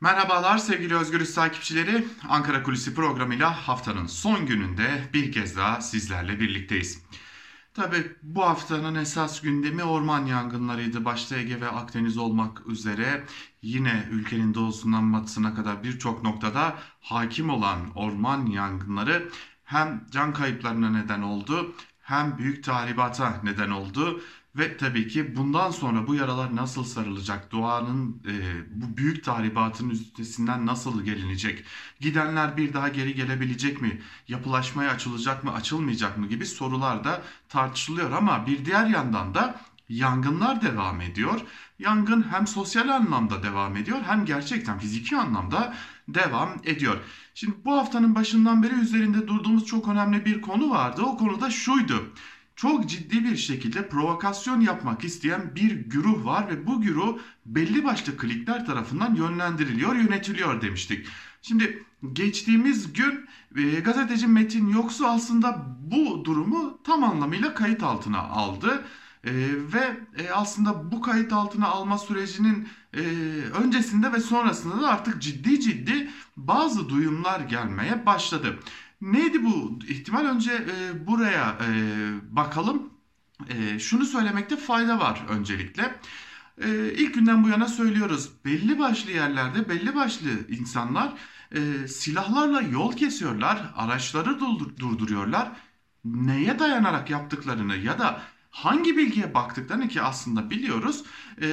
Merhabalar sevgili Özgürüz takipçileri. Ankara Kulisi programıyla haftanın son gününde bir kez daha sizlerle birlikteyiz. Tabi bu haftanın esas gündemi orman yangınlarıydı. Başta Ege ve Akdeniz olmak üzere yine ülkenin doğusundan batısına kadar birçok noktada hakim olan orman yangınları hem can kayıplarına neden oldu hem büyük tahribata neden oldu ve tabii ki bundan sonra bu yaralar nasıl sarılacak? Doğanın e, bu büyük tahribatın üstesinden nasıl gelinecek? Gidenler bir daha geri gelebilecek mi? Yapılaşmaya açılacak mı, açılmayacak mı gibi sorular da tartışılıyor ama bir diğer yandan da yangınlar devam ediyor. Yangın hem sosyal anlamda devam ediyor hem gerçekten fiziki anlamda devam ediyor. Şimdi bu haftanın başından beri üzerinde durduğumuz çok önemli bir konu vardı. O konu da şuydu çok ciddi bir şekilde provokasyon yapmak isteyen bir güruh var ve bu güruh belli başlı klikler tarafından yönlendiriliyor, yönetiliyor demiştik. Şimdi geçtiğimiz gün e, gazeteci Metin Yoksu aslında bu durumu tam anlamıyla kayıt altına aldı. E, ve e, aslında bu kayıt altına alma sürecinin e, öncesinde ve sonrasında da artık ciddi ciddi bazı duyumlar gelmeye başladı. Neydi bu ihtimal? Önce e, buraya e, bakalım. E, şunu söylemekte fayda var öncelikle. E, ilk günden bu yana söylüyoruz. Belli başlı yerlerde belli başlı insanlar e, silahlarla yol kesiyorlar, araçları durduruyorlar. Neye dayanarak yaptıklarını ya da hangi bilgiye baktıklarını ki aslında biliyoruz e,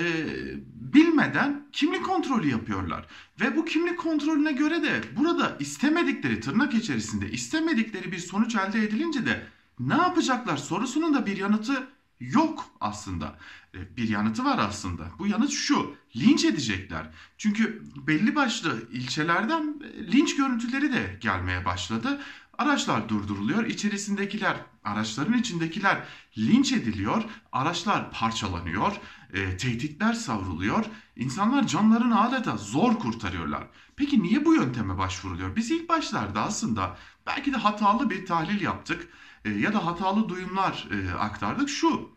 bilmeden kimlik kontrolü yapıyorlar. Ve bu kimlik kontrolüne göre de burada istemedikleri tırnak içerisinde istemedikleri bir sonuç elde edilince de ne yapacaklar sorusunun da bir yanıtı yok aslında. E, bir yanıtı var aslında. Bu yanıt şu. Linç edecekler. Çünkü belli başlı ilçelerden e, linç görüntüleri de gelmeye başladı. Araçlar durduruluyor. İçerisindekiler, araçların içindekiler linç ediliyor. Araçlar parçalanıyor. E, tehditler savruluyor. İnsanlar canlarını adeta zor kurtarıyorlar. Peki niye bu yönteme başvuruluyor? Biz ilk başlarda aslında belki de hatalı bir tahlil yaptık e, ya da hatalı duyumlar e, aktardık. Şu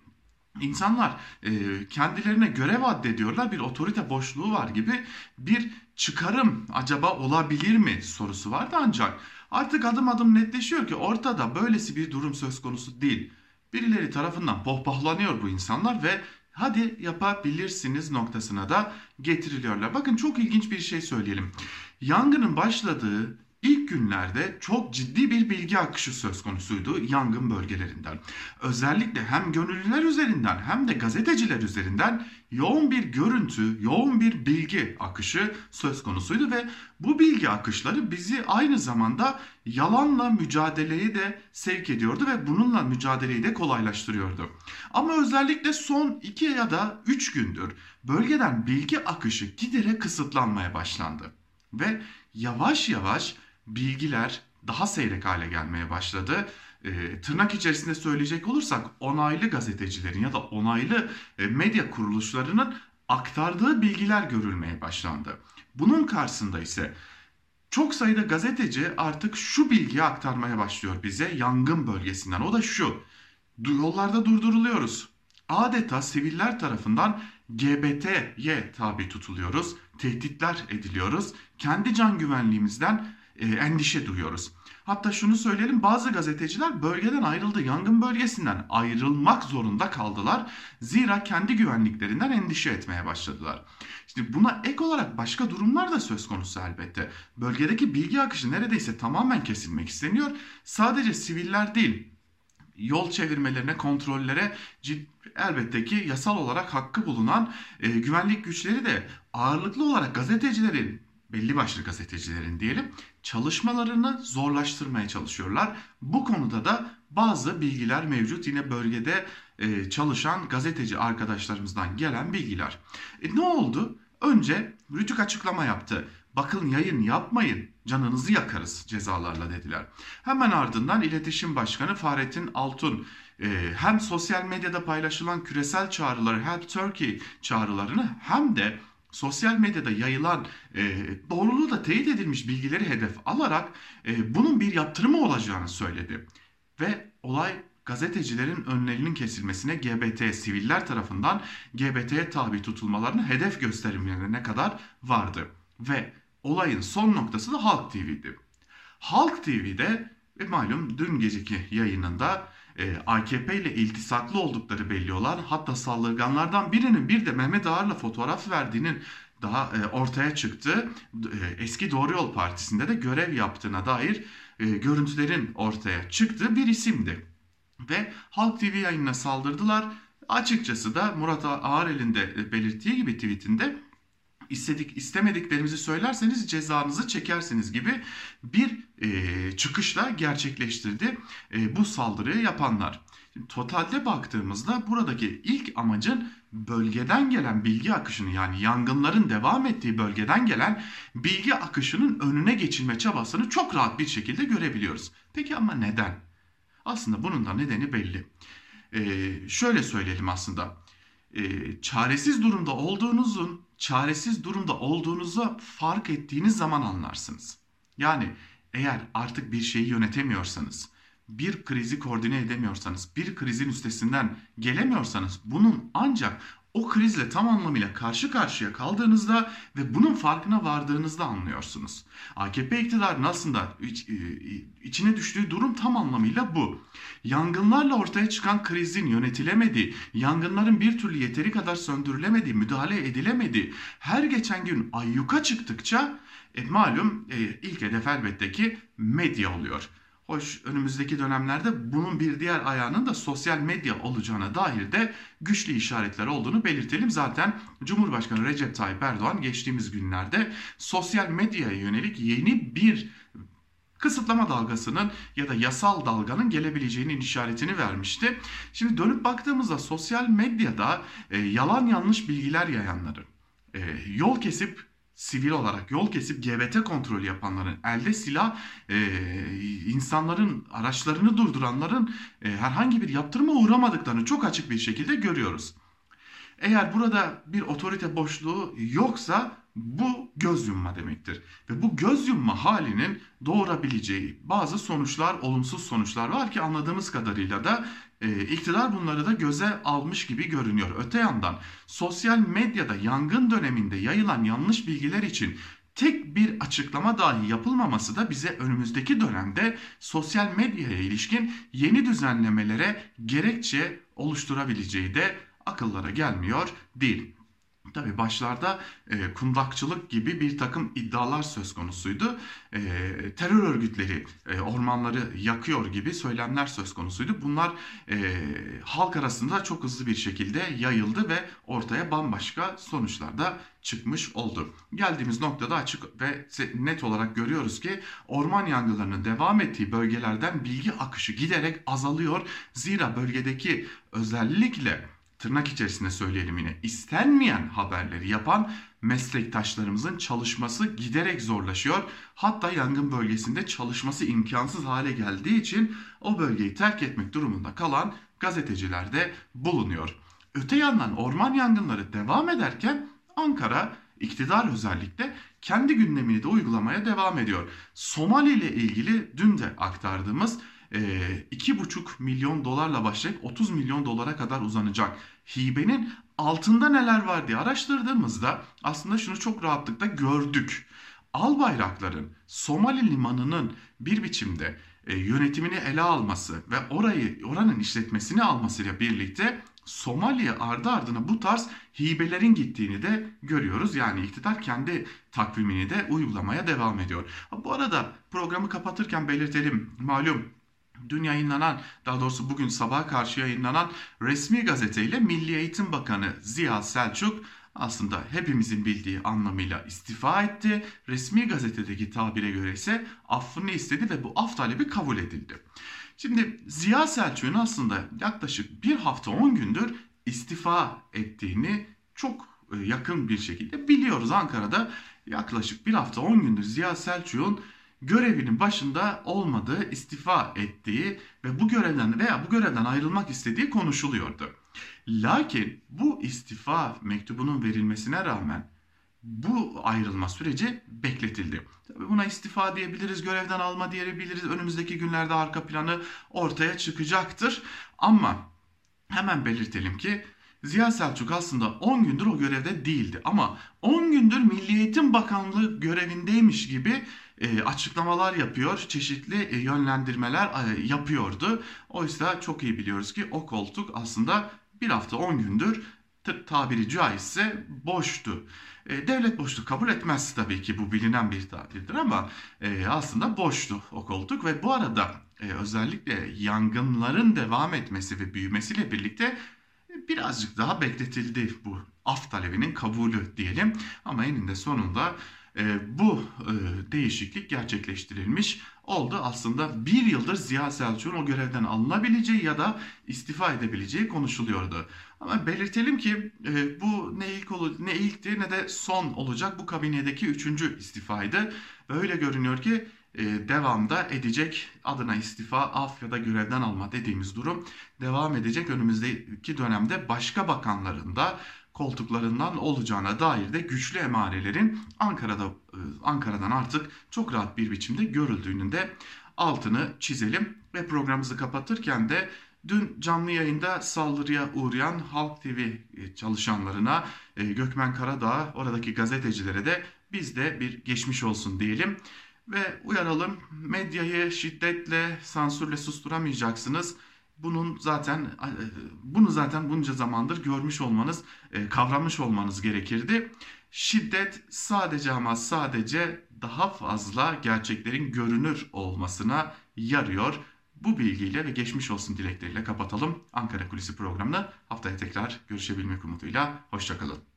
İnsanlar e, kendilerine görev addediyorlar bir otorite boşluğu var gibi bir çıkarım acaba olabilir mi sorusu vardı ancak Artık adım adım netleşiyor ki ortada böylesi bir durum söz konusu değil. Birileri tarafından pohpohlanıyor bu insanlar ve hadi yapabilirsiniz noktasına da getiriliyorlar. Bakın çok ilginç bir şey söyleyelim. Yangının başladığı İlk günlerde çok ciddi bir bilgi akışı söz konusuydu yangın bölgelerinden. Özellikle hem gönüllüler üzerinden hem de gazeteciler üzerinden yoğun bir görüntü, yoğun bir bilgi akışı söz konusuydu ve bu bilgi akışları bizi aynı zamanda yalanla mücadeleyi de sevk ediyordu ve bununla mücadeleyi de kolaylaştırıyordu. Ama özellikle son 2 ya da 3 gündür bölgeden bilgi akışı giderek kısıtlanmaya başlandı. Ve yavaş yavaş bilgiler daha seyrek hale gelmeye başladı. E, tırnak içerisinde söyleyecek olursak onaylı gazetecilerin ya da onaylı e, medya kuruluşlarının aktardığı bilgiler görülmeye başlandı. Bunun karşısında ise çok sayıda gazeteci artık şu bilgiyi aktarmaya başlıyor bize yangın bölgesinden. O da şu. Yollarda durduruluyoruz. Adeta siviller tarafından GBT'ye tabi tutuluyoruz. Tehditler ediliyoruz. Kendi can güvenliğimizden e, endişe duyuyoruz. Hatta şunu söyleyelim bazı gazeteciler bölgeden ayrıldı. Yangın bölgesinden ayrılmak zorunda kaldılar. Zira kendi güvenliklerinden endişe etmeye başladılar. İşte buna ek olarak başka durumlar da söz konusu elbette. Bölgedeki bilgi akışı neredeyse tamamen kesilmek isteniyor. Sadece siviller değil yol çevirmelerine, kontrollere elbette ki yasal olarak hakkı bulunan e, güvenlik güçleri de ağırlıklı olarak gazetecilerin belli başlı gazetecilerin diyelim çalışmalarını zorlaştırmaya çalışıyorlar. Bu konuda da bazı bilgiler mevcut yine bölgede e, çalışan gazeteci arkadaşlarımızdan gelen bilgiler. E, ne oldu? Önce Rütük açıklama yaptı. Bakın yayın yapmayın canınızı yakarız cezalarla dediler. Hemen ardından iletişim başkanı Fahrettin Altun e, hem sosyal medyada paylaşılan küresel çağrıları Help Turkey çağrılarını hem de sosyal medyada yayılan e, doğruluğu da teyit edilmiş bilgileri hedef alarak e, bunun bir yaptırımı olacağını söyledi. Ve olay gazetecilerin önlerinin kesilmesine GBT siviller tarafından GBT'ye tabi tutulmalarını hedef gösterilmelerine kadar vardı. Ve olayın son noktası da Halk TV'di. Halk TV'de ve malum dün geceki yayınında e, AKP ile iltisaklı oldukları belli olan hatta saldırganlardan birinin bir de Mehmet Ağar'la fotoğraf verdiğinin daha e, ortaya çıktı. E, eski Doğru Yol Partisi'nde de görev yaptığına dair e, görüntülerin ortaya çıktığı bir isimdi. Ve Halk TV yayınına saldırdılar. Açıkçası da Murat Ağarel'in de belirttiği gibi tweetinde istedik istemediklerimizi söylerseniz cezanızı çekersiniz gibi bir e, çıkışla gerçekleştirdi e, bu saldırıyı yapanlar. Şimdi, totalde baktığımızda buradaki ilk amacın bölgeden gelen bilgi akışını yani yangınların devam ettiği bölgeden gelen bilgi akışının önüne geçilme çabasını çok rahat bir şekilde görebiliyoruz. Peki ama neden? Aslında bunun da nedeni belli. Ee, şöyle söyleyelim aslında. Ee, çaresiz durumda olduğunuzun çaresiz durumda olduğunuzu fark ettiğiniz zaman anlarsınız. Yani eğer artık bir şeyi yönetemiyorsanız, bir krizi koordine edemiyorsanız, bir krizin üstesinden gelemiyorsanız bunun ancak o krizle tam anlamıyla karşı karşıya kaldığınızda ve bunun farkına vardığınızda anlıyorsunuz. AKP iktidarının aslında iç, e, içine düştüğü durum tam anlamıyla bu. Yangınlarla ortaya çıkan krizin yönetilemediği, yangınların bir türlü yeteri kadar söndürülemediği, müdahale edilemediği, her geçen gün ayyuka çıktıkça e, malum e, ilk hedef elbette ki medya oluyor. Hoş önümüzdeki dönemlerde bunun bir diğer ayağının da sosyal medya olacağına dair de güçlü işaretler olduğunu belirtelim. Zaten Cumhurbaşkanı Recep Tayyip Erdoğan geçtiğimiz günlerde sosyal medyaya yönelik yeni bir kısıtlama dalgasının ya da yasal dalganın gelebileceğinin işaretini vermişti. Şimdi dönüp baktığımızda sosyal medyada e, yalan yanlış bilgiler yayanları, e, yol kesip sivil olarak yol kesip GBT kontrolü yapanların, elde silah e, insanların araçlarını durduranların e, herhangi bir yaptırıma uğramadıklarını çok açık bir şekilde görüyoruz. Eğer burada bir otorite boşluğu yoksa bu göz yumma demektir. Ve bu göz yumma halinin doğurabileceği bazı sonuçlar, olumsuz sonuçlar var ki anladığımız kadarıyla da e, iktidar bunları da göze almış gibi görünüyor. Öte yandan sosyal medyada yangın döneminde yayılan yanlış bilgiler için tek bir açıklama dahi yapılmaması da bize önümüzdeki dönemde sosyal medyaya ilişkin yeni düzenlemelere gerekçe oluşturabileceği de akıllara gelmiyor değil. Tabi başlarda e, kundakçılık gibi bir takım iddialar söz konusuydu. E, terör örgütleri e, ormanları yakıyor gibi söylemler söz konusuydu. Bunlar e, halk arasında çok hızlı bir şekilde yayıldı ve ortaya bambaşka sonuçlar da çıkmış oldu. Geldiğimiz noktada açık ve net olarak görüyoruz ki orman yangınlarının devam ettiği bölgelerden bilgi akışı giderek azalıyor. Zira bölgedeki özellikle tırnak içerisinde söyleyelim yine istenmeyen haberleri yapan meslektaşlarımızın çalışması giderek zorlaşıyor. Hatta yangın bölgesinde çalışması imkansız hale geldiği için o bölgeyi terk etmek durumunda kalan gazeteciler de bulunuyor. Öte yandan orman yangınları devam ederken Ankara iktidar özellikle kendi gündemini de uygulamaya devam ediyor. Somali ile ilgili dün de aktardığımız 2,5 milyon dolarla başlayıp 30 milyon dolara kadar uzanacak hibenin altında neler var diye araştırdığımızda aslında şunu çok rahatlıkla gördük. Al bayrakların Somali limanının bir biçimde e, yönetimini ele alması ve orayı oranın işletmesini almasıyla birlikte Somali'ye ardı ardına bu tarz hibelerin gittiğini de görüyoruz. Yani iktidar kendi takvimini de uygulamaya devam ediyor. Bu arada programı kapatırken belirtelim. Malum dün yayınlanan daha doğrusu bugün sabah karşı yayınlanan resmi gazeteyle Milli Eğitim Bakanı Ziya Selçuk aslında hepimizin bildiği anlamıyla istifa etti. Resmi gazetedeki tabire göre ise affını istedi ve bu af talebi kabul edildi. Şimdi Ziya Selçuk'un aslında yaklaşık bir hafta 10 gündür istifa ettiğini çok e, yakın bir şekilde biliyoruz. Ankara'da yaklaşık bir hafta 10 gündür Ziya Selçuk'un görevinin başında olmadığı, istifa ettiği ve bu görevden veya bu görevden ayrılmak istediği konuşuluyordu. Lakin bu istifa mektubunun verilmesine rağmen bu ayrılma süreci bekletildi. Tabii buna istifa diyebiliriz, görevden alma diyebiliriz. Önümüzdeki günlerde arka planı ortaya çıkacaktır. Ama hemen belirtelim ki Ziya Selçuk aslında 10 gündür o görevde değildi ama 10 gündür Milli Eğitim Bakanlığı görevindeymiş gibi e, açıklamalar yapıyor, çeşitli e, yönlendirmeler e, yapıyordu. Oysa çok iyi biliyoruz ki o koltuk aslında bir hafta 10 gündür tabiri caizse boştu. E, devlet boşluk kabul etmez tabii ki bu bilinen bir tabirdir ama e, aslında boştu o koltuk ve bu arada e, özellikle yangınların devam etmesi ve büyümesiyle birlikte birazcık daha bekletildi bu af talebinin kabulü diyelim ama eninde sonunda e, bu e, değişiklik gerçekleştirilmiş oldu. Aslında bir yıldır Ziya Selçuk'un o görevden alınabileceği ya da istifa edebileceği konuşuluyordu. Ama belirtelim ki e, bu ne ilk olu- ne ilkti ne de son olacak bu kabinedeki üçüncü istifaydı. Ve öyle görünüyor ki devamda edecek adına istifa, af ya da görevden alma dediğimiz durum devam edecek. Önümüzdeki dönemde başka bakanların da koltuklarından olacağına dair de güçlü emarelerin Ankara'da e, Ankara'dan artık çok rahat bir biçimde görüldüğünün de altını çizelim ve programımızı kapatırken de dün canlı yayında saldırıya uğrayan Halk TV çalışanlarına e, Gökmen Karadağ oradaki gazetecilere de biz de bir geçmiş olsun diyelim ve uyaralım medyayı şiddetle sansürle susturamayacaksınız. Bunun zaten e, bunu zaten bunca zamandır görmüş olmanız, e, kavramış olmanız gerekirdi. Şiddet sadece ama sadece daha fazla gerçeklerin görünür olmasına yarıyor. Bu bilgiyle ve geçmiş olsun dilekleriyle kapatalım Ankara Kulisi programını. Haftaya tekrar görüşebilmek umuduyla. Hoşçakalın.